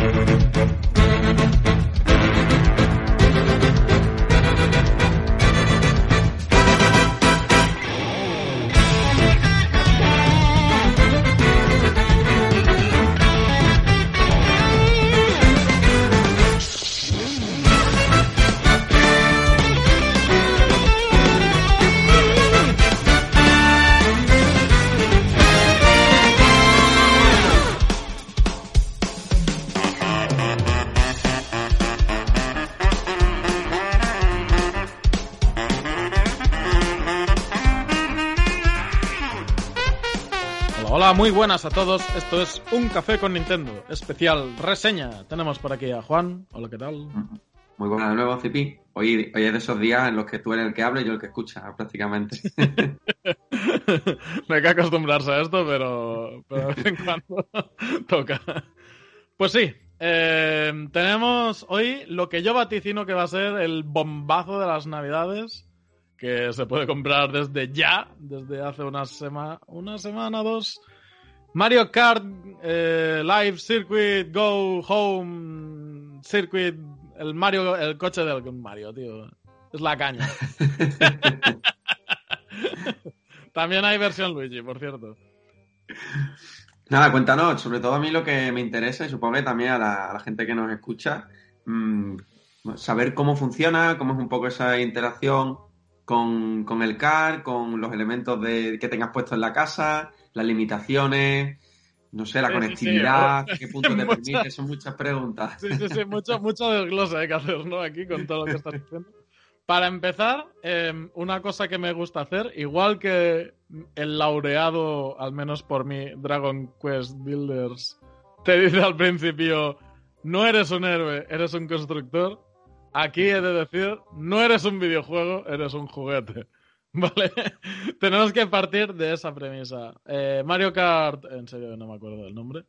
Hola, muy buenas a todos. Esto es Un Café con Nintendo, especial reseña. Tenemos por aquí a Juan. Hola, ¿qué tal? Muy buenas de nuevo, Cipi. Hoy, hoy es de esos días en los que tú eres el que habla y yo el que escucha, prácticamente. Me hay que acostumbrarse a esto, pero, pero de vez en cuando toca. Pues sí, eh, tenemos hoy lo que yo vaticino que va a ser el bombazo de las navidades que se puede comprar desde ya, desde hace una, sema una semana, dos. Mario Kart eh, Live Circuit Go Home Circuit, el Mario, el coche del Mario, tío. Es la caña. También hay versión Luigi, por cierto. Nada, cuéntanos, sobre todo a mí lo que me interesa y supongo que también a la, a la gente que nos escucha, mmm, saber cómo funciona, cómo es un poco esa interacción con, con el car, con los elementos de, que tengas puesto en la casa, las limitaciones, no sé, la Sí, sí, conectividad, sí. qué punto te Mucha- permite, son muchas preguntas. Sí, sí, sí, mucho, mucho desglose hay que hacer, ¿no? Aquí con todo lo que estás diciendo. Para empezar, eh, una cosa que me gusta hacer, igual que el laureado, al menos por mí, Dragon Quest Builders, te dice al principio, no eres un héroe, eres un constructor. Aquí he de decir, no eres un videojuego, eres un juguete. ¿Vale? Tenemos que partir de esa premisa. Eh, Mario Kart, en serio no me acuerdo del nombre.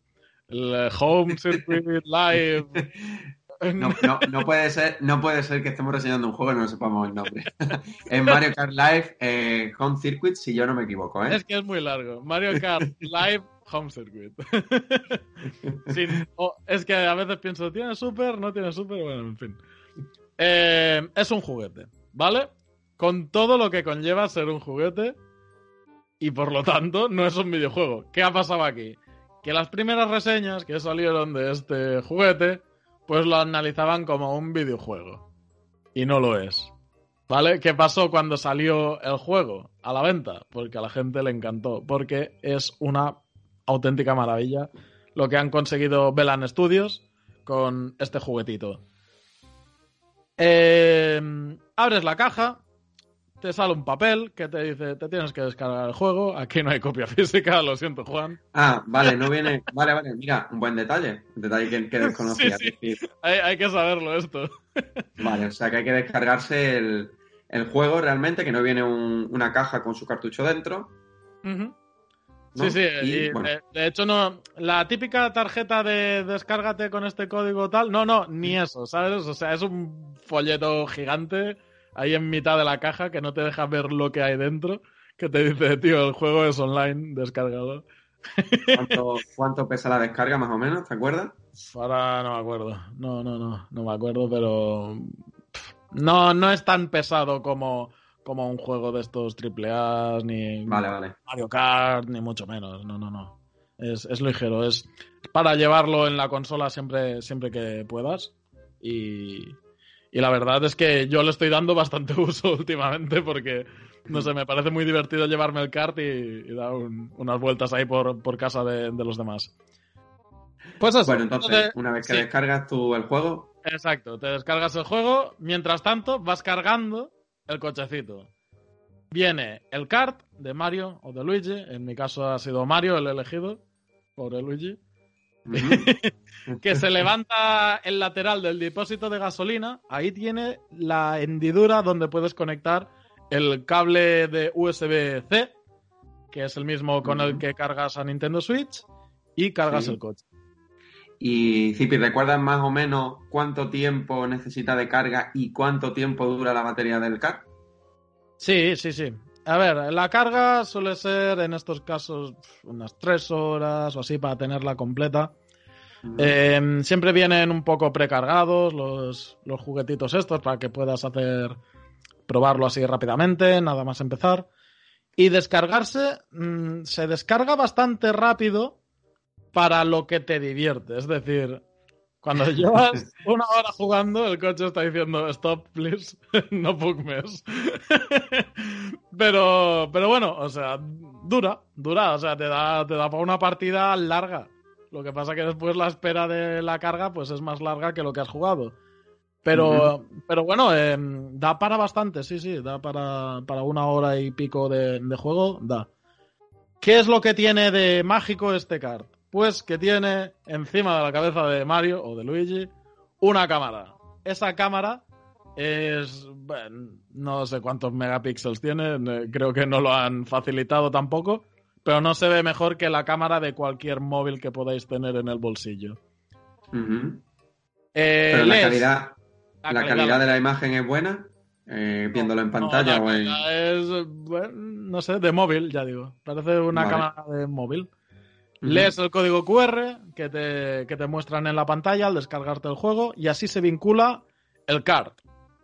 El eh, Home Circuit Live. No, no, no puede ser, no puede ser que estemos reseñando un juego y no sepamos el nombre. es Mario Kart Live eh, Home Circuit, si yo no me equivoco, ¿eh? Es que es muy largo. Mario Kart Live Home Circuit. Sin- es que a veces pienso, ¿tiene super? ¿No tiene super? Bueno, en fin. Eh, es un juguete, ¿vale? Con todo lo que conlleva ser un juguete y por lo tanto no es un videojuego. ¿Qué ha pasado aquí? Que las primeras reseñas que salieron de este juguete, pues lo analizaban como un videojuego. Y no lo es. ¿Vale? ¿Qué pasó cuando salió el juego a la venta? Porque a la gente le encantó. Porque es una auténtica maravilla lo que han conseguido Velan Studios con este juguetito. Eh, abres la caja, te sale un papel que te dice, te tienes que descargar el juego. Aquí no hay copia física, lo siento, Juan. Ah, vale, no viene. Vale, vale, mira, un buen detalle. Un detalle que, que desconocía. Sí, sí. Hay, hay que saberlo esto. Vale, o sea que hay que descargarse el, el juego realmente, que no viene un- una caja con su cartucho dentro. Sí, sí, Y, y, bueno, eh, de hecho no, la típica tarjeta de descárgate con este código tal, no, no, ni eso, ¿sabes? O sea, es un folleto gigante ahí en mitad de la caja que no te deja ver lo que hay dentro, que te dice, tío, el juego es online, descárgalo. ¿cuánto, cuánto pesa la descarga más o menos? ¿Te acuerdas? Ahora no me acuerdo, no, no, no, no me acuerdo, pero no, no es tan pesado como, como un juego de estos AAA, ni Vale, vale. Mario Kart, ni mucho menos. No, no, no. Es, es ligero. Es para llevarlo en la consola siempre, siempre que puedas. Y, y la verdad es que yo le estoy dando bastante uso últimamente porque, no sé, me parece muy divertido llevarme el kart y, y dar un- unas vueltas ahí por, por casa de, de los demás. Pues eso. Bueno, entonces, una vez que sí. descargas tú el juego, Exacto, te descargas el juego, mientras tanto vas cargando el cochecito. Viene el kart de Mario o de Luigi, en mi caso ha sido Mario el elegido, pobre Luigi, que se levanta el lateral del depósito de gasolina, ahí tiene la hendidura donde puedes conectar el cable de USB-C, que es el mismo con el que cargas a Nintendo Switch, y cargas Sí. el coche. Y Zipi, ¿recuerdas más o menos cuánto tiempo necesita de carga y cuánto tiempo dura la batería del car? Sí, sí, sí. A ver, la carga suele ser en estos casos unas tres horas o así para tenerla completa. Eh, siempre vienen un poco precargados los, los juguetitos estos para que puedas hacer probarlo así rápidamente, nada más empezar. Y descargarse mmm, se descarga bastante rápido para lo que te divierte. Es decir, cuando llevas una hora jugando, el coche está diciendo stop, please, no pugmes. pero, pero bueno, o sea, dura, dura, o sea, te da, te da para una partida larga. Lo que pasa que después la espera de la carga pues es más larga que lo que has jugado. Pero, uh -huh. pero bueno, eh, da para bastante, sí, sí, da para, para una hora y pico de, de, juego, da. ¿Qué es lo que tiene de mágico este card? Pues que tiene encima de la cabeza de Mario o de Luigi una cámara. Esa cámara es. Bueno, no sé cuántos megapíxeles tiene, creo que no lo han facilitado tampoco, pero no se ve mejor que la cámara de cualquier móvil que podáis tener en el bolsillo. Uh -huh. eh, pero la calidad, la, la calidad, de la imagen es buena, eh, viéndolo en pantalla no, o en. Es, bueno, no sé, de móvil, ya digo. Parece una vale. cámara de móvil. Lees el código QR que te, que te muestran en la pantalla al descargarte el juego y así se vincula el card.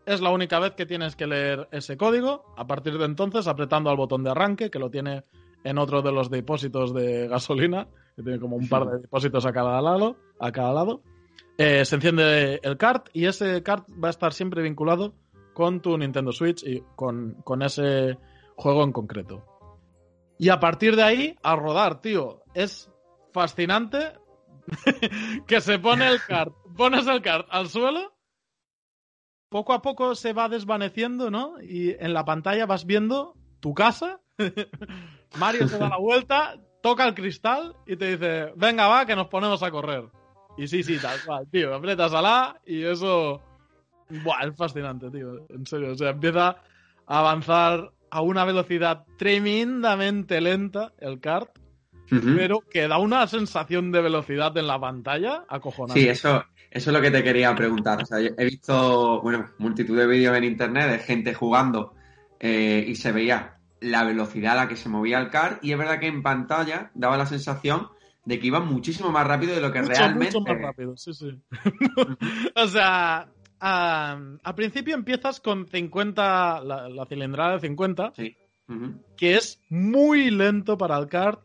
Es la única vez que tienes que leer ese código. A partir de entonces, apretando al botón de arranque, que lo tiene en otro de los depósitos de gasolina, que tiene como un par de depósitos a cada lado, a cada lado eh, se enciende el card y ese card va a estar siempre vinculado con tu Nintendo Switch y con, con ese juego en concreto. Y a partir de ahí, a rodar, tío. Es fascinante que se pone el card, pones el card al suelo, poco a poco se va desvaneciendo, ¿no? Y en la pantalla vas viendo tu casa, Mario se da la vuelta, toca el cristal y te dice, venga, va, que nos ponemos a correr. Y sí, sí, tal cual, tío, apretas a la y eso... Buah, es fascinante, tío, en serio. O sea, empieza a avanzar a una velocidad tremendamente lenta el kart, uh -huh. pero que da una sensación de velocidad en la pantalla acojonante. Sí, eso, eso es lo que te quería preguntar. O sea, he visto, bueno, multitud de vídeos en internet de gente jugando eh, y se veía la velocidad a la que se movía el kart y es verdad que en pantalla daba la sensación de que iba muchísimo más rápido de lo que mucho, realmente... Mucho más rápido, sí, sí. o sea, Al principio empiezas con 50, la, la cilindrada de 50, sí. uh -huh. que es muy lento para el kart.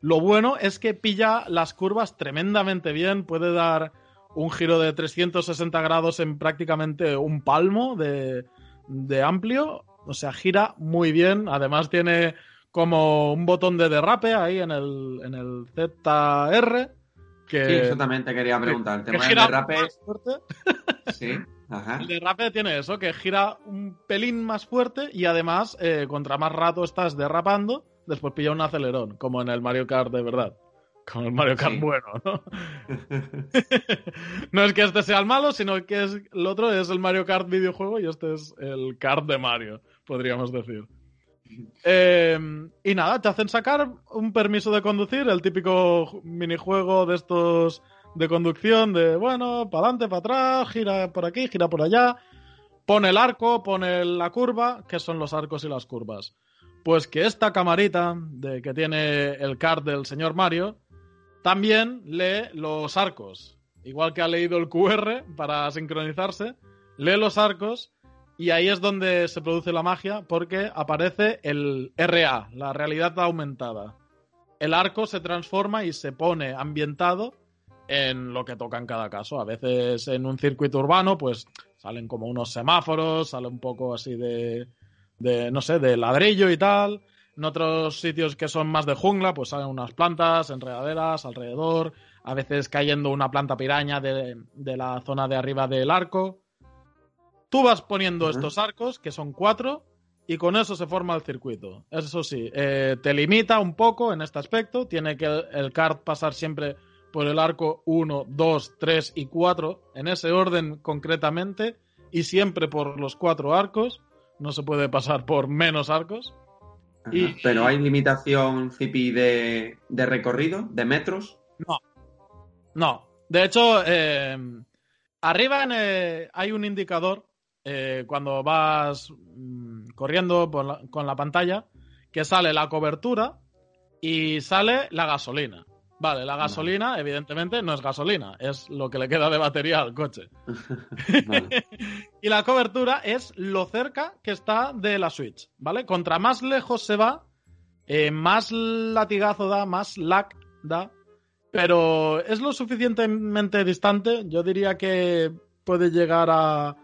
Lo bueno es que pilla las curvas tremendamente bien, puede dar un giro de 360 grados en prácticamente un palmo de, de amplio, o sea, gira muy bien, además tiene como un botón de derrape ahí en el, en el ZR. Que, sí, exactamente quería preguntar. El tema del derrape. Sí. Ajá. El derrape tiene eso, que gira un pelín más fuerte y además, eh, contra más rato estás derrapando, después pilla un acelerón, como en el Mario Kart de verdad. Como el Mario Kart sí. bueno, ¿no? no es que este sea el malo, sino que es, el otro es el Mario Kart videojuego y este es el kart de Mario, podríamos decir. Eh, y nada, te hacen sacar un permiso de conducir, el típico minijuego de estos de conducción de, bueno, para adelante, para atrás, gira por aquí, gira por allá, pone el arco, pone la curva, que son los arcos y las curvas. Pues que esta camarita de que tiene el card del señor Mario también lee los arcos. Igual que ha leído el QR para sincronizarse, lee los arcos y ahí es donde se produce la magia porque aparece el RA, la realidad aumentada. El arco se transforma y se pone ambientado en lo que toca en cada caso. A veces en un circuito urbano, pues salen como unos semáforos, sale un poco así de, de, no sé, de ladrillo y tal. En otros sitios que son más de jungla, pues salen unas plantas, enredaderas alrededor. A veces cayendo una planta piraña de, de la zona de arriba del arco. Tú vas poniendo uh -huh. estos arcos, que son cuatro, y con eso se forma el circuito. Eso sí, eh, te limita un poco en este aspecto. Tiene que el, el kart pasar siempre por el arco 1, 2, 3 y 4, en ese orden concretamente, y siempre por los cuatro arcos. No se puede pasar por menos arcos. Y, ¿Pero hay limitación, Zipi, de, de, recorrido, de metros? No. No. De hecho, eh, arriba en, eh, hay un indicador eh, cuando vas mmm, corriendo la, con la pantalla que sale la cobertura y sale la gasolina. Vale, la gasolina, evidentemente, no es gasolina, es lo que le queda de batería al coche. y la cobertura es lo cerca que está de la Switch, ¿vale? Contra más lejos se va, eh, más latigazo da, más lag da, pero es lo suficientemente distante, yo diría que puede llegar a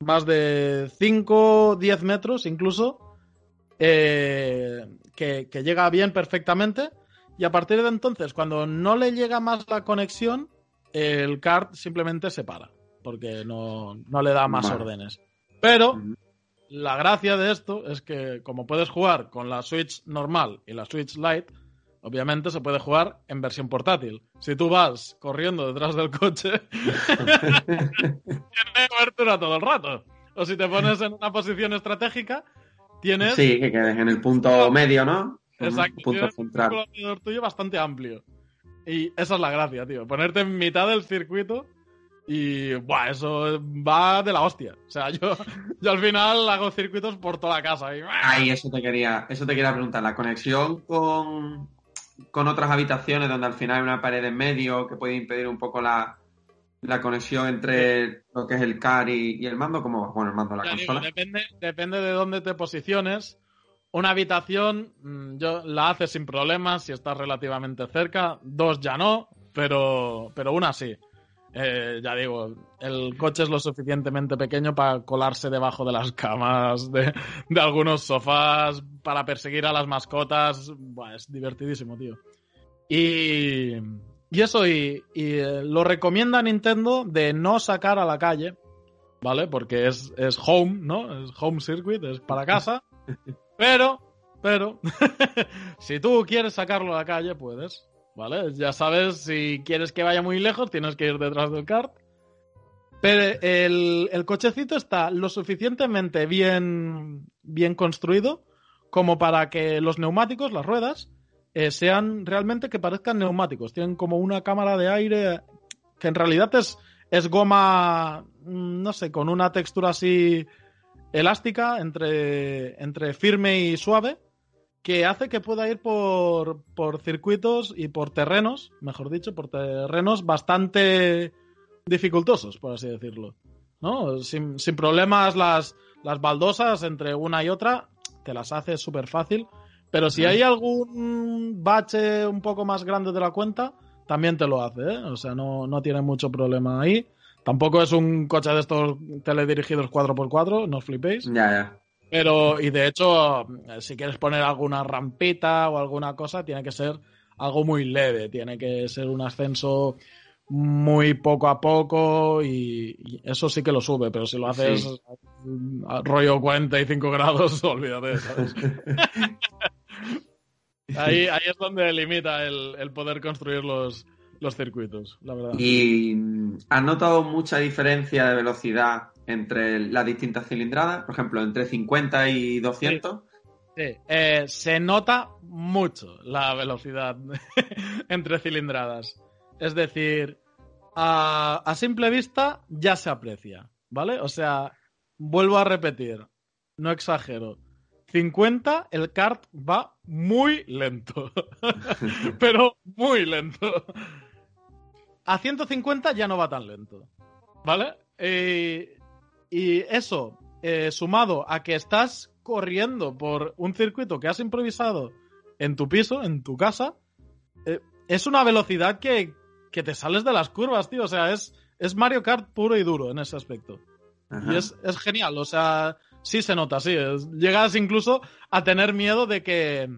más de 5, 10 metros incluso, eh, que, que llega bien perfectamente y a partir de entonces, cuando no le llega más la conexión, el card simplemente se para, porque no, no le da más órdenes. Pero la gracia de esto es que como puedes jugar con la Switch normal y la Switch Lite, obviamente se puede jugar en versión portátil. Si tú vas corriendo detrás del coche, tienes cobertura todo el rato. O si te pones en una posición estratégica, tienes... Sí, que quedes en el punto medio, ¿no? Exacto. Punto central. Un tuyo bastante amplio. Y esa es la gracia, tío. Ponerte en mitad del circuito y, buah, eso va de la hostia. O sea, yo, yo al final hago circuitos por toda la casa. Y... Ay, eso te quería, eso te quería preguntar. La conexión con, con otras habitaciones donde al final hay una pared en medio que puede impedir un poco la, la conexión entre lo que es el car y, el mando, como bueno, el mando, la consola. depende, depende de dónde te posiciones. Una habitación mm, yo la hace sin problemas si estás relativamente cerca. Dos ya no, pero, pero una sí. Eh, ya digo, el coche es lo suficientemente pequeño para colarse debajo de las camas, de, algunos sofás, para perseguir a las mascotas. es divertidísimo, tío. Y, y eso, y, y, eh, lo recomienda Nintendo de no sacar a la calle, ¿vale? Porque es, es home, ¿no? Es home circuit, es para casa. Pero, pero, si tú quieres sacarlo a la calle, puedes. ¿Vale? Ya sabes, si quieres que vaya muy lejos, tienes que ir detrás del kart. Pero el, el cochecito está lo suficientemente bien, bien construido como para que los neumáticos, las ruedas, eh, sean realmente que parezcan neumáticos. Tienen como una cámara de aire que en realidad es, es goma, mm, no sé, con una textura así elástica entre, entre firme y suave que hace que pueda ir por, por circuitos y por terrenos, mejor dicho, por terrenos bastante dificultosos, por así decirlo. ¿no? Sin, sin problemas las, las baldosas entre una y otra, te las hace súper fácil. Pero si hay algún bache un poco más grande de la cuenta, también te lo hace, ¿eh? O sea, no, no tiene mucho problema ahí. Tampoco es un coche de estos teledirigidos 4x4, no os flipéis. Ya, ya. Pero, y de hecho, si quieres poner alguna rampita o alguna cosa, tiene que ser algo muy leve, tiene que ser un ascenso muy poco a poco y, eso sí que lo sube, pero si lo haces rollo 45 grados, olvídate, ¿sabes? ahí, ahí es donde limita el, el poder construir los, los circuitos, la verdad. ¿Y has notado mucha diferencia de velocidad entre las distintas cilindradas? Por ejemplo, entre 50 y 200. Sí, eh, se nota mucho la velocidad entre cilindradas. Es decir, a, a simple vista ya se aprecia, ¿vale? O sea, vuelvo a repetir, no exagero. 50, el kart va muy lento. Pero muy lento a 150 ya no va tan lento. ¿Vale? Eh, y eso, eh, sumado a que estás corriendo por un circuito que has improvisado en tu piso, en tu casa, eh, es una velocidad que, que, te sales de las curvas, tío. O sea, es, es Mario Kart puro y duro en ese aspecto. Y es, es, genial, o sea, sí se nota, sí. llegas incluso a tener miedo de que,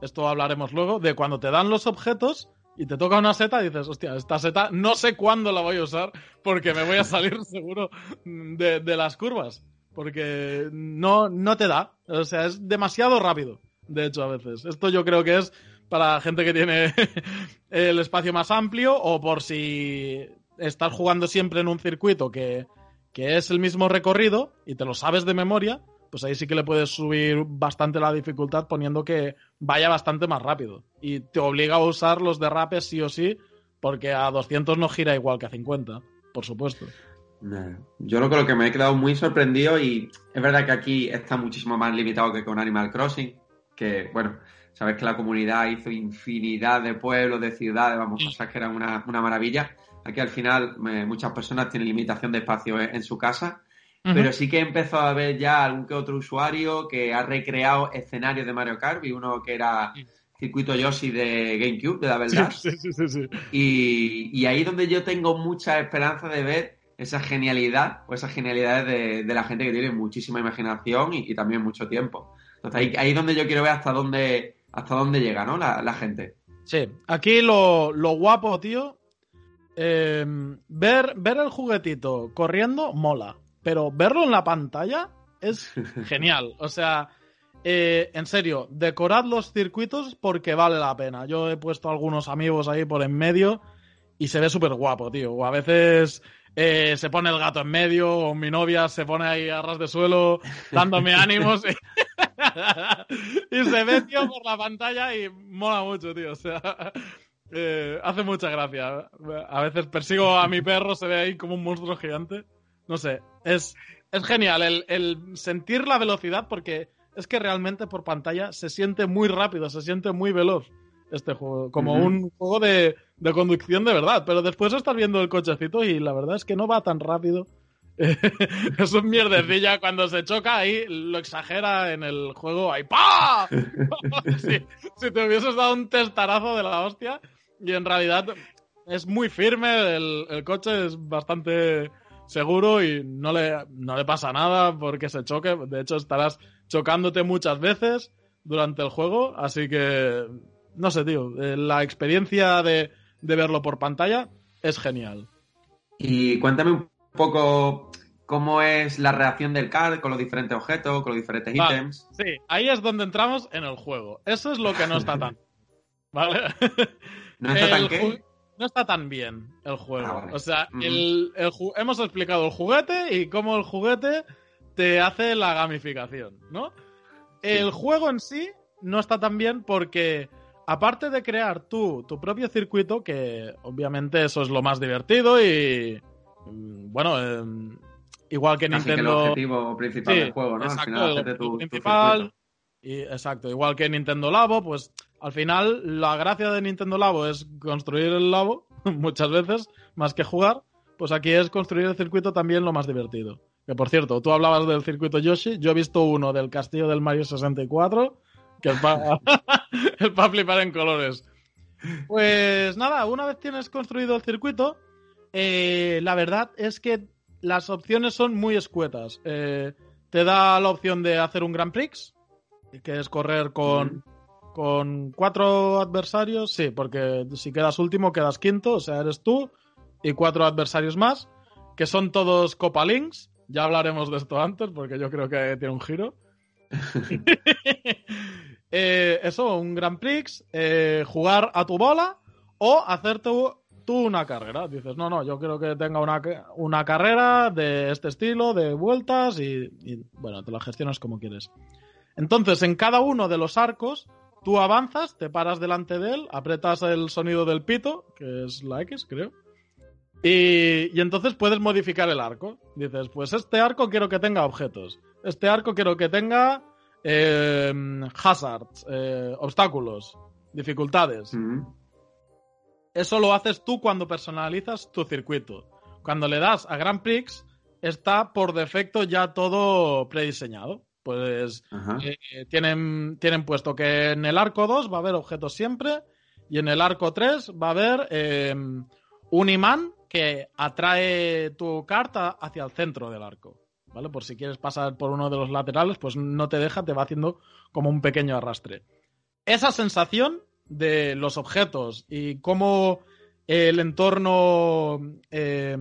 esto hablaremos luego, de cuando te dan los objetos, y te toca una seta y dices, hostia, esta seta no sé cuándo la voy a usar porque me voy a salir seguro de, de, las curvas. Porque no, no te da. O sea, es demasiado rápido. De hecho, a veces. Esto yo creo que es para gente que tiene el espacio más amplio o por si estás jugando siempre en un circuito que, que es el mismo recorrido y te lo sabes de memoria, pues ahí sí que le puedes subir bastante la dificultad poniendo que vaya bastante más rápido. Y te obliga a usar los derrapes sí o sí, porque a 200 no gira igual que a 50, por supuesto. Yo lo, lo que me he quedado muy sorprendido y es verdad que aquí está muchísimo más limitado que con Animal Crossing, que bueno, Sabes que la comunidad hizo infinidad de pueblos, de ciudades, vamos, cosas que eran una, una maravilla. Aquí al final eh, muchas personas tienen limitación de espacio en, su casa, pero sí que empezó a haber ya algún que otro usuario que ha recreado escenarios de Mario Kart. Vi uno que era circuito Yoshi de GameCube, de la verdad. Sí, sí, sí, y, y ahí es donde yo tengo mucha esperanza de ver esa genialidad o esas genialidades de, la gente que tiene muchísima imaginación y, también mucho tiempo. Entonces ahí, es donde yo quiero ver hasta dónde, hasta dónde llega, ¿no? La, gente. Sí, aquí lo, lo guapo, tío, eh, ver, ver el juguetito corriendo mola, pero verlo en la pantalla es genial. O sea, eh, en serio, decorad los circuitos porque vale la pena. Yo he puesto algunos amigos ahí por en medio y se ve súper guapo, tío. O a veces eh, se pone el gato en medio, o mi novia se pone ahí a ras de suelo dándome ánimos. Y, se ve, tío, por la pantalla y mola mucho, tío. O sea, eh, hace mucha gracia. A veces persigo a mi perro, se ve ahí como un monstruo gigante. No sé, es, es genial el, el sentir la velocidad porque es que realmente por pantalla se siente muy rápido, se siente muy veloz este juego, como un juego de, de, conducción de verdad, pero después estás viendo el cochecito y la verdad es que no va tan rápido. es un mierdecilla cuando se choca ahí lo exagera en el juego ahí ¡pa! si, si, te hubieses dado un testarazo de la hostia y en realidad es muy firme el, el coche es bastante seguro y no le, no le pasa nada porque se choque de hecho estarás chocándote muchas veces durante el juego así que no sé, tío, eh, la experiencia de, verlo por pantalla es genial. Y cuéntame un poco cómo es la reacción del card con los diferentes objetos, con los diferentes ítems. Sí, ahí es donde entramos en el juego. Eso es lo que no está tan. ¿Vale? ¿No está tan qué? No está tan bien el juego. Ah, o sea, hemos explicado el juguete y cómo el juguete te hace la gamificación, ¿no? El juego en sí no está tan bien porque aparte de crear tú tu propio circuito, que obviamente eso es lo más divertido y. Mm, bueno, em, igual que Nintendo. el objetivo principal del juego, ¿no? Exacto, al final, tu, principal. y, exacto, igual que Nintendo Labo, pues al final la gracia de Nintendo Labo es construir el Labo, muchas veces, más que jugar. Pues aquí es construir el circuito también lo más divertido. Que por cierto, tú hablabas del circuito Yoshi, yo he visto uno del castillo del Mario 64 que es para flipar en colores. Pues nada, una vez tienes construido el circuito, eh, la verdad es que las opciones son muy escuetas. Eh, te da la opción de hacer un Grand Prix, que es correr con, con cuatro adversarios, sí, porque si quedas último quedas quinto, o sea, eres tú y cuatro adversarios más, que son todos Copa Links. Ya hablaremos de esto antes, porque yo creo que tiene un giro. Eh, eso, un Grand Prix, eh, jugar a tu bola o hacer tú, una carrera. Dices, no, no, yo quiero que tenga una, una carrera de este estilo, de vueltas y, bueno, te la gestionas como quieres. Entonces, en cada uno de los arcos, tú avanzas, te paras delante de él, apretas el sonido del pito, que es la X, creo. Y, y, entonces puedes modificar el arco. Dices, pues este arco quiero que tenga objetos. Este arco quiero que tenga eh, hazards, eh, obstáculos, dificultades. Eso lo haces tú cuando personalizas tu circuito. Cuando le das a Grand Prix, está por defecto ya todo prediseñado. Pues eh, tienen, tienen puesto que en el arco 2 va a haber objetos siempre y en el arco 3 va a haber em, un imán que atrae tu carta hacia el centro del arco. ¿vale? Por si quieres pasar por uno de los laterales, pues no te deja, te va haciendo como un pequeño arrastre. Esa sensación de los objetos y cómo el entorno eh,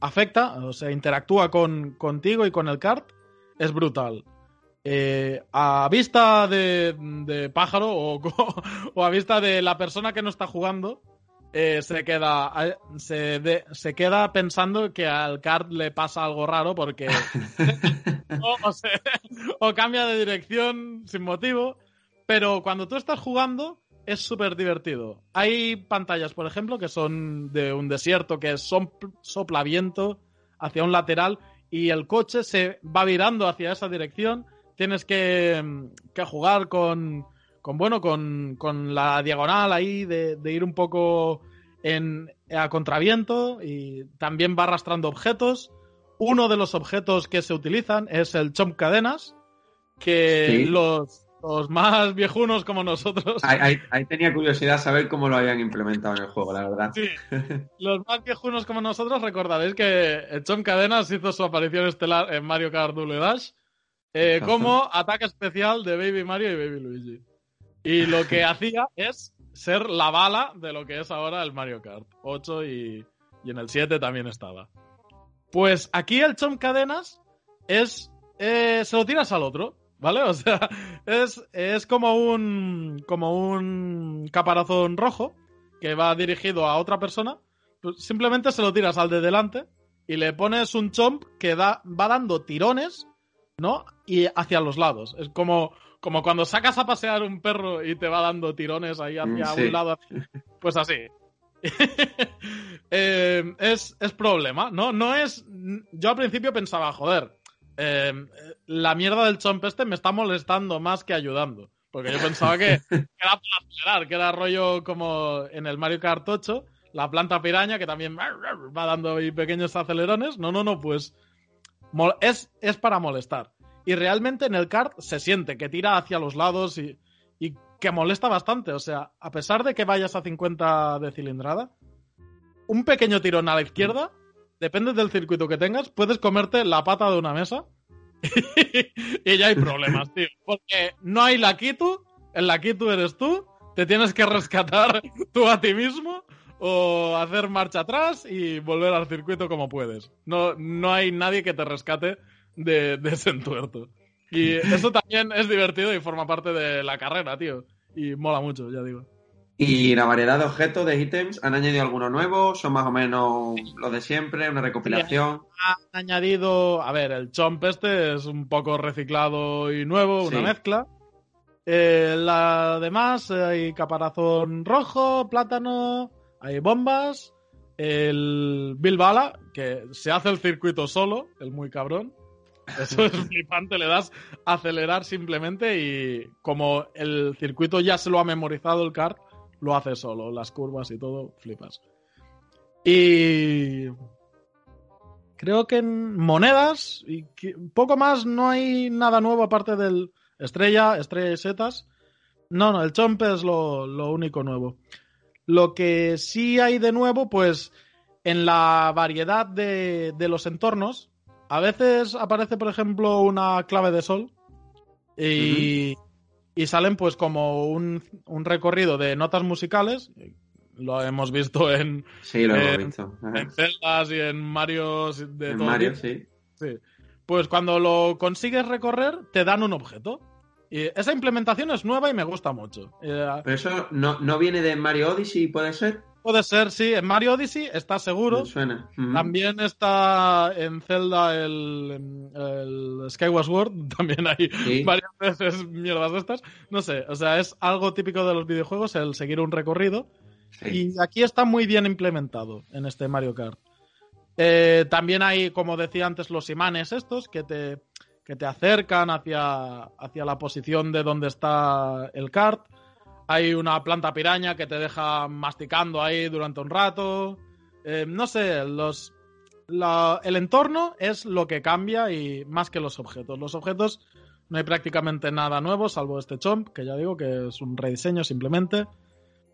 afecta, o sea, interactúa con, contigo y con el kart, es brutal. Eh, a vista de, pájaro o, o, a vista de la persona que no está jugando, eh, se queda se, se, queda pensando que al card le pasa algo raro porque o, cambia de dirección sin motivo pero cuando tú estás jugando es súper divertido hay pantallas por ejemplo que son de un desierto que son sopla viento hacia un lateral y el coche se va virando hacia esa dirección tienes que, que jugar con con bueno, con, con la diagonal ahí de, de ir un poco en, a contraviento y también va arrastrando objetos. Uno de los objetos que se utilizan es el chomp cadenas, que Sí. los, los más viejunos como nosotros, Ahí, ahí- ahí tenía curiosidad saber cómo lo habían implementado en el juego, la verdad. sí, los más viejunos como nosotros recordaréis que el chomp cadenas hizo su aparición estelar en Mario Kart Double Dash eh, como ataque especial de Baby Mario y Baby Luigi. Y lo que hacía es ser la bala de lo que es ahora el Mario Kart 8 y, y en el 7 también estaba. Pues aquí el chomp cadenas es. eh, se lo tiras al otro, ¿vale? O sea, es, es como un. como un caparazón rojo que va dirigido a otra persona. Pues simplemente se lo tiras al de delante y le pones un chomp que da, va dando tirones, ¿no? Y hacia los lados. Es como, como cuando sacas a pasear un perro y te va dando tirones ahí hacia Mm, sí. un lado. Pues así. Eh, es, es problema, ¿no? No es. Yo al principio pensaba, joder, eh, la mierda del chomp este me está molestando más que ayudando. Porque yo pensaba que, era para acelerar, que era rollo como en el Mario Kart 8, la planta piraña que también va dando ahí pequeños acelerones. No, no, no, pues es, es para molestar. Y realmente en el kart se siente que tira hacia los lados y, y que molesta bastante. O sea, a pesar de que vayas a 50 de cilindrada, un pequeño tirón a la izquierda, depende del circuito que tengas, puedes comerte la pata de una mesa y ya hay problemas, tío. Porque no hay Lakitu, el Lakitu eres tú, te tienes que rescatar tú a ti mismo o hacer marcha atrás y volver al circuito como puedes. No, no hay nadie que te rescate de, de ese entuerto. Y eso también es divertido y forma parte de la carrera, tío. Y mola mucho, ya digo. Y la variedad de objetos, de ítems, ¿han añadido alguno nuevo? ¿Son más o menos los de siempre? ¿Una recopilación? Han añadido, a ver, el chomp este es un poco reciclado y nuevo, una Sí. mezcla. Eh, la demás, hay caparazón rojo, plátano, hay bombas, el Bilbala, que se hace el circuito solo, el muy cabrón. Eso es flipante, le das a acelerar simplemente y como el circuito ya se lo ha memorizado el kart, lo hace solo, las curvas y todo, flipas. Y creo que en monedas y poco más no hay nada nuevo aparte del estrella, estrella y setas. No, no, el chomp es lo, lo único nuevo. Lo que sí hay de nuevo, pues en la variedad de, de los entornos, a veces aparece, por ejemplo, una clave de sol y, y salen pues como un, un recorrido de notas musicales. Lo hemos visto en, Sí, lo hemos visto. En Zeldas y en Mario de En todo Mario, sí. Sí. Pues cuando lo consigues recorrer, te dan un objeto. Y esa implementación es nueva y me gusta mucho. Eh, Pero eso no, no viene de Mario Odyssey, ¿puede ser? Puede ser, sí, en Mario Odyssey está seguro. Me suena. También está en Zelda el, el Skyward Sword, también hay Sí. varias veces mierdas de estas. No sé, o sea, es algo típico de los videojuegos el seguir un recorrido. Sí. Y aquí está muy bien implementado en este Mario Kart. Eh, también hay, como decía antes, los imanes estos que te, que te acercan hacia, hacia la posición de donde está el kart. Hay una planta piraña que te deja masticando ahí durante un rato. Eh, no sé, los, el entorno es lo que cambia y más que los objetos. Los objetos no hay prácticamente nada nuevo, salvo este chomp, que ya digo que es un rediseño simplemente.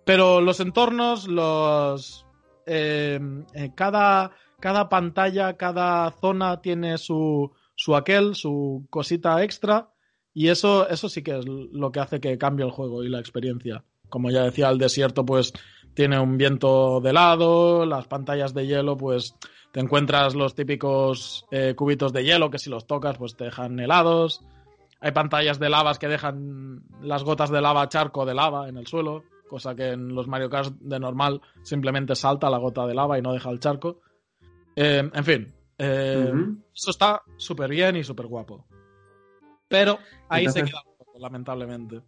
Pero los entornos, los. eh, eh, cada, cada pantalla, cada zona tiene su, su aquel, su cosita extra. Y eso, eso sí que es lo que hace que cambie el juego y la experiencia. Como ya decía, el desierto, pues tiene un viento de lado, las pantallas de hielo, pues te encuentras los típicos eh, cubitos de hielo que si los tocas, pues te dejan helados. Hay pantallas de lavas que dejan las gotas de lava charco de lava en el suelo, cosa que en los Mario Kart de normal simplemente salta la gota de lava y no deja el charco. Eh, en fin, eh, eso está súper bien y súper guapo. Pero ahí se queda un poco, lamentablemente.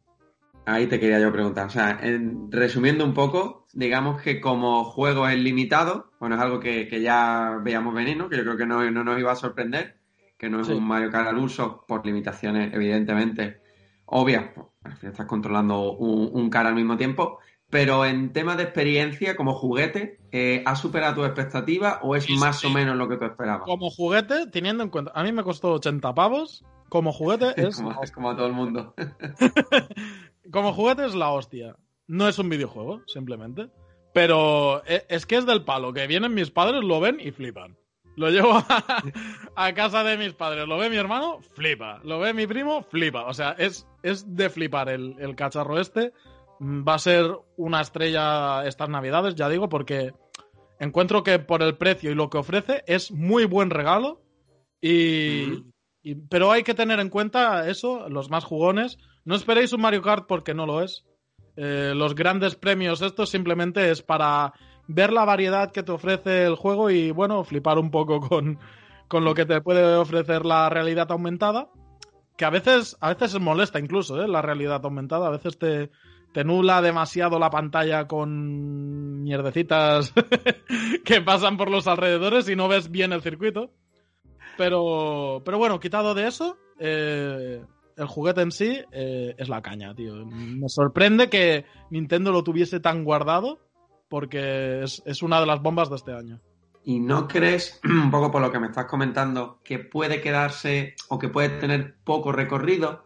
Ahí te quería yo preguntar. O sea, en- resumiendo un poco, digamos que como juego es limitado, bueno, es algo que, que ya veíamos venir, ¿no? Que yo creo que no, no nos iba a sorprender, que no es Sí. un Mario Kart al uso, por limitaciones, evidentemente, obvias. Pues, estás controlando un, un car al mismo tiempo. Pero en temas de experiencia, como juguete, eh, ¿ha superado tu expectativa o es más o menos lo que tú esperabas? Como juguete, teniendo en cuenta, a mí me costó 80 pavos, como juguete es... como, es como a todo el mundo. como juguete es la hostia. No es un videojuego, simplemente. Pero e, es que es del palo, que vienen mis padres, lo ven y flipan. Lo llevo a, casa de mis padres, lo ve mi hermano, flipa. Lo ve mi primo, flipa. O sea, es, es de flipar el, el cacharro este va a ser una estrella estas navidades, ya digo, porque encuentro que por el precio y lo que ofrece es muy buen regalo. Y, pero hay que tener en cuenta eso, los más jugones. No esperéis un Mario Kart porque no lo es. Eh, los grandes premios, esto simplemente es para ver la variedad que te ofrece el juego y, bueno, flipar un poco con, con lo que te puede ofrecer la realidad aumentada. Que a veces, a veces molesta incluso, ¿eh? La realidad aumentada. A veces te, te nula demasiado la pantalla con mierdecitas que pasan por los alrededores y no ves bien el circuito. Pero, pero bueno, quitado de eso, eh, el juguete en sí eh, es la caña, tío. Me sorprende que Nintendo lo tuviese tan guardado porque es, es una de las bombas de este año. ¿Y no crees, un poco por lo que me estás comentando, que puede quedarse o que puede tener poco recorrido?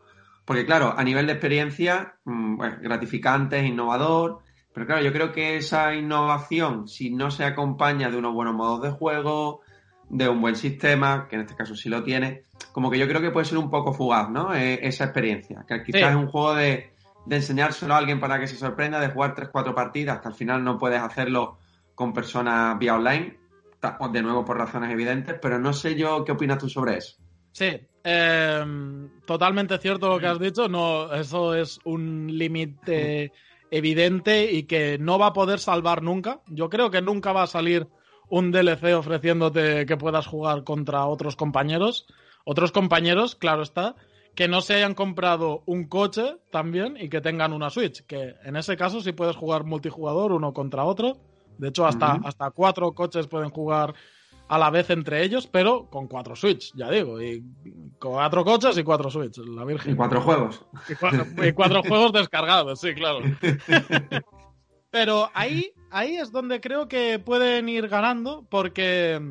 Porque claro, a nivel de experiencia, mm, bueno, gratificante, innovador, pero claro, yo creo que esa innovación, si no se acompaña de unos buenos modos de juego, de un buen sistema, que en este caso sí lo tiene, como que yo creo que puede ser un poco fugaz, ¿no? E, esa experiencia. Que quizás es un juego de, de enseñárselo a alguien para que se sorprenda, de jugar 3-4 partidas, que al final no puedes hacerlo con personas vía online, de nuevo por razones evidentes, pero no sé yo qué opinas tú sobre eso. Sí, eh, totalmente cierto lo que has dicho. No, eso es un límite evidente y que no va a poder salvar nunca. Yo creo que nunca va a salir un DLC ofreciéndote que puedas jugar contra otros compañeros. Otros compañeros, claro está, que no se hayan comprado un coche también y que tengan una Switch. Que en ese caso sí puedes jugar multijugador uno contra otro. De hecho, hasta, hasta cuatro coches pueden jugar a la vez entre ellos, pero con cuatro Switch, ya digo, y cuatro coches y cuatro Switch, la Virgen. Y cuatro juegos. Y cuatro, juegos descargados, sí, claro. Pero ahí, ahí es donde creo que pueden ir ganando, porque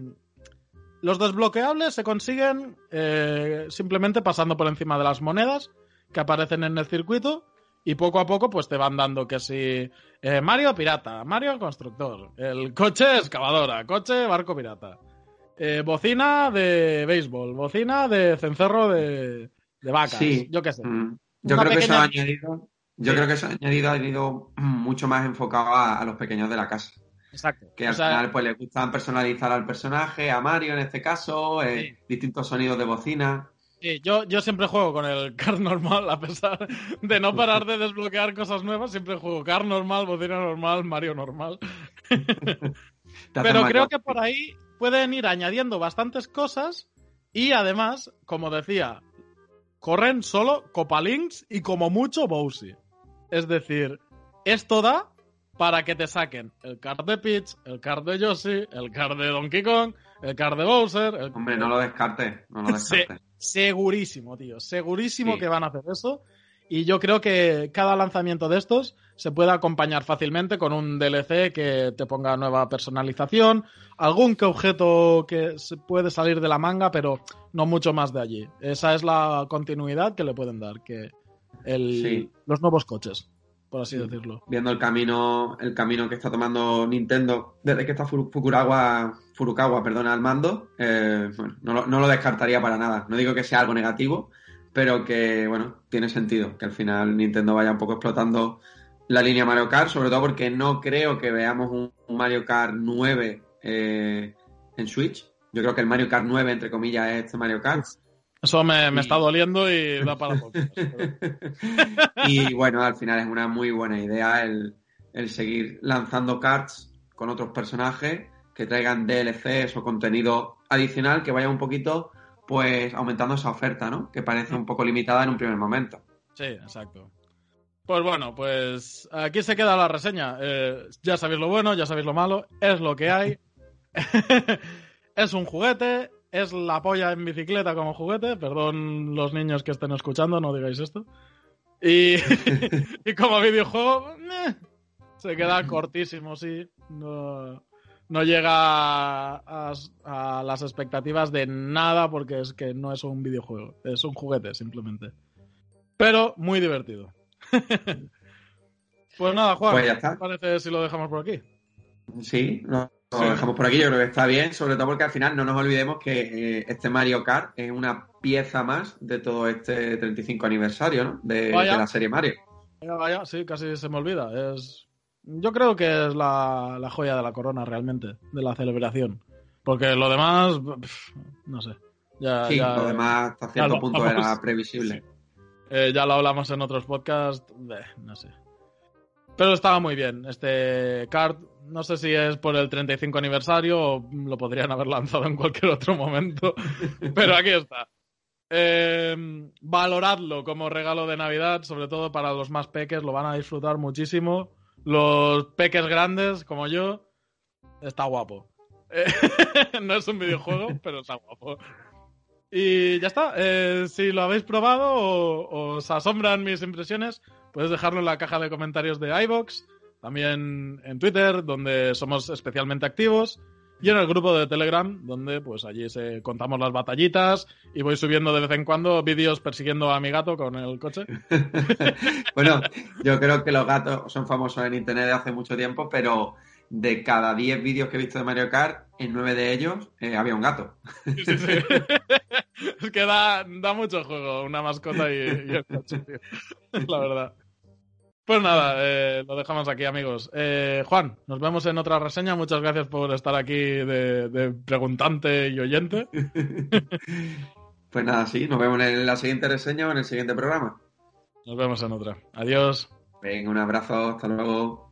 los desbloqueables se consiguen eh, simplemente pasando por encima de las monedas que aparecen en el circuito y poco a poco pues te van dando que si eh, Mario pirata, Mario constructor, el coche excavadora, coche barco pirata. Eh, bocina de béisbol, bocina de cencerro de, vacas, sí. yo qué sé. Mm. Yo creo que eso ha añadido, yo creo que eso ha añadido, ha ido mucho más enfocado a, los pequeños de la casa. Exacto. Que al final pues les gustan personalizar al personaje, a Mario en este caso, eh, distintos sonidos de bocina. Sí, yo, yo siempre juego con el car normal, a pesar de no parar de desbloquear cosas nuevas, siempre juego car normal, bocina normal, Mario normal. Pero creo que por ahí pueden ir añadiendo bastantes cosas y además, como decía, corren solo Copalinks y como mucho Bowsy. Es decir, esto da para que te saquen el card de Peach, el card de Yoshi, el card de Donkey Kong, el card de Bowser. Hombre, no lo descarte, no lo descarte. segurísimo, tío, segurísimo que van a hacer eso. Y yo creo que cada lanzamiento de estos se puede acompañar fácilmente con un DLC que te ponga nueva personalización, algún que objeto que se puede salir de la manga, pero no mucho más de allí. Esa es la continuidad que le pueden dar, que el, los nuevos coches, por así decirlo. Viendo el camino, el camino que está tomando Nintendo desde que está Fukurawa, Furukawa, perdona, al mando, eh, bueno, no, no lo descartaría para nada. No digo que sea algo negativo, pero que, bueno, tiene sentido que al final Nintendo vaya un poco explotando la línea Mario Kart, sobre todo porque no creo que veamos un Mario Kart 9 eh, en Switch. Yo creo que el Mario Kart 9, entre comillas, es este Mario Kart. Eso me, está doliendo y da para poco. y bueno, al final es una muy buena idea el, el seguir lanzando carts con otros personajes que traigan DLCs o contenido adicional que vaya un poquito pues aumentando esa oferta, ¿no? Que parece un poco limitada en un primer momento. Sí, exacto. Pues bueno, pues aquí se queda la reseña. Eh, ya sabéis lo bueno, ya sabéis lo malo, es lo que hay. es un juguete, es la polla en bicicleta como juguete. Perdón los niños que estén escuchando, no digáis esto. Y, como videojuego, se queda cortísimo, sí. No, no llega a, las expectativas de nada porque es que no es un videojuego, es un juguete simplemente. Pero muy divertido. Pues nada, Juan, Pues ya está. ¿qué parece si lo dejamos por aquí? Sí, lo, lo Sí. dejamos por aquí, yo creo que está bien, sobre todo porque al final no nos olvidemos que eh, este Mario Kart es una pieza más de todo este 35 aniversario, ¿no? De, la serie Mario. Vaya, vaya, sí, casi se me olvida. Es, yo creo que es la, la joya de la corona realmente, de la celebración. Porque lo demás, no sé. Ya, Sí, ya- lo demás hasta cierto lo punto era previsible. Eh, ya lo hablamos en otros podcasts, eh, no sé. Pero estaba muy bien. Este card, no sé si es por el 35 aniversario o lo podrían haber lanzado en cualquier otro momento. Pero aquí está. Eh, valoradlo como regalo de Navidad, sobre todo para los más peques, lo van a disfrutar muchísimo. Los peques grandes, como yo, está guapo. Eh, no es un videojuego, pero está guapo. Y ya está. Eh, si lo habéis probado o, os asombran mis impresiones, puedes dejarlo en la caja de comentarios de iBox, también en Twitter, donde somos especialmente activos, y en el grupo de Telegram, donde pues allí se contamos las batallitas y voy subiendo de vez en cuando vídeos persiguiendo a mi gato con el coche. bueno, yo creo que los gatos son famosos en internet de hace mucho tiempo, pero de cada 10 vídeos que he visto de Mario Kart, en 9 de ellos eh, había un gato. Sí, sí, sí. es que da, da mucho juego una mascota y, y el coche, tío. La verdad. Pues nada, eh, lo dejamos aquí, amigos. Eh, Juan, nos vemos en otra reseña. Muchas gracias por estar aquí de, de preguntante y oyente. Pues nada, sí, nos vemos en la siguiente reseña o en el siguiente programa. Nos vemos en otra. Adiós. Venga, un abrazo, hasta luego.